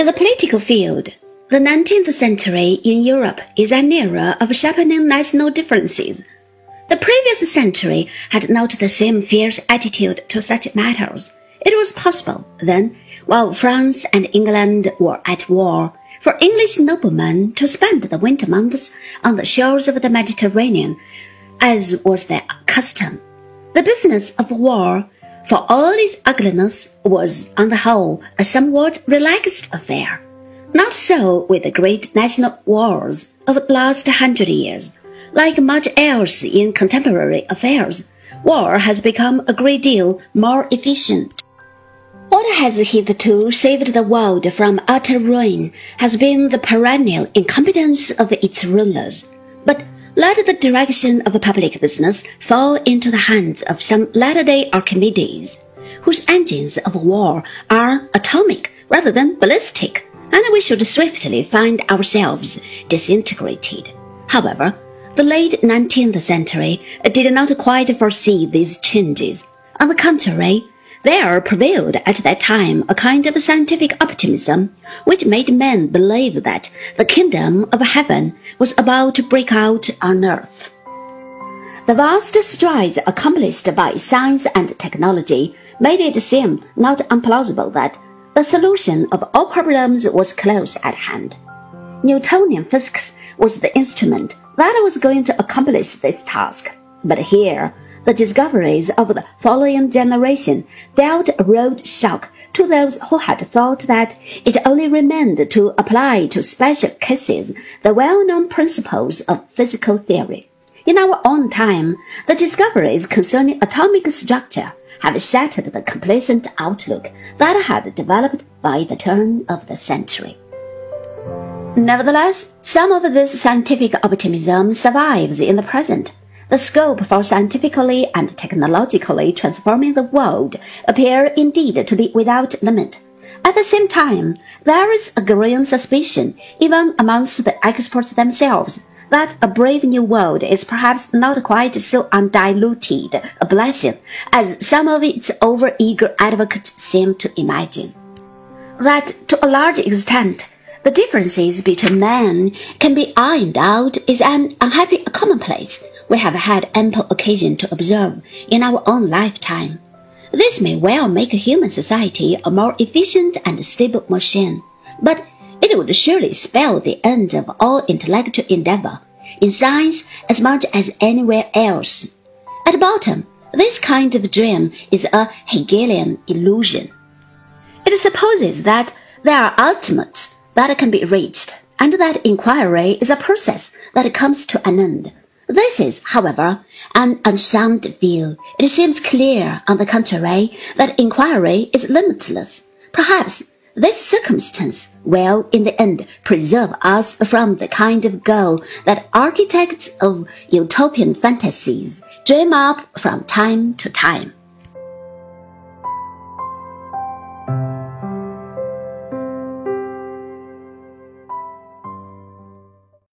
In the political field, the 19th century in Europe is an era of sharpening national differences. The previous century had not the same fierce attitude to such matters. It was possible, then, while France and England were at war, for English noblemen to spend the winter months on the shores of the Mediterranean, as was their custom. The business of war, for all its ugliness, was, on the whole, a somewhat relaxed affair. Not so with the great national wars of the last hundred years. Like much else in contemporary affairs, war has become a great deal more efficient. What has hitherto saved the world from utter ruin has been the perennial incompetence of its rulers. But let the direction of public business fall into the hands of some latter-day Archimedes, whose engines of war are atomic rather than ballistic, and we should swiftly find ourselves disintegrated. However, the late 19th century did not quite foresee these changes. On the contrary, there prevailed at that time a kind of scientific optimism which made men believe that the kingdom of heaven was about to break out on earth. The vast strides accomplished by science and technology made it seem not implausible that the solution of all problems was close at hand. Newtonian physics was the instrument that was going to accomplish this task. But here, the discoveries of the following generation dealt a rude shock to those who had thought that it only remained to apply to special cases the well-known principles of physical theory. In our own time, the discoveries concerning atomic structure have shattered the complacent outlook that had developed by the turn of the century. Nevertheless, some of this scientific optimism survives in the present the scope for scientifically and technologically transforming the world appear indeed to be without limit. At the same time, there is a growing suspicion, even amongst the experts themselves, that a brave new world is perhaps not quite so undiluted a blessing as some of its over-eager advocates seem to imagine. That to a large extent, the differences between men can be ironed out is an unhappy commonplace we have had ample occasion to observe in our own lifetime. This may well make human society a more efficient and stable machine, but it would surely spell the end of all intellectual endeavor, in science as much as anywhere else. At bottom, this kind of dream is a Hegelian illusion. It supposes that there are ultimates that can be reached, and that inquiry is a process that comes to an end. This is, however, an unsound view. It seems clear, on the contrary, that inquiry is limitless. Perhaps this circumstance will, in the end, preserve us from the kind of goal that architects of utopian fantasies dream up from time to time.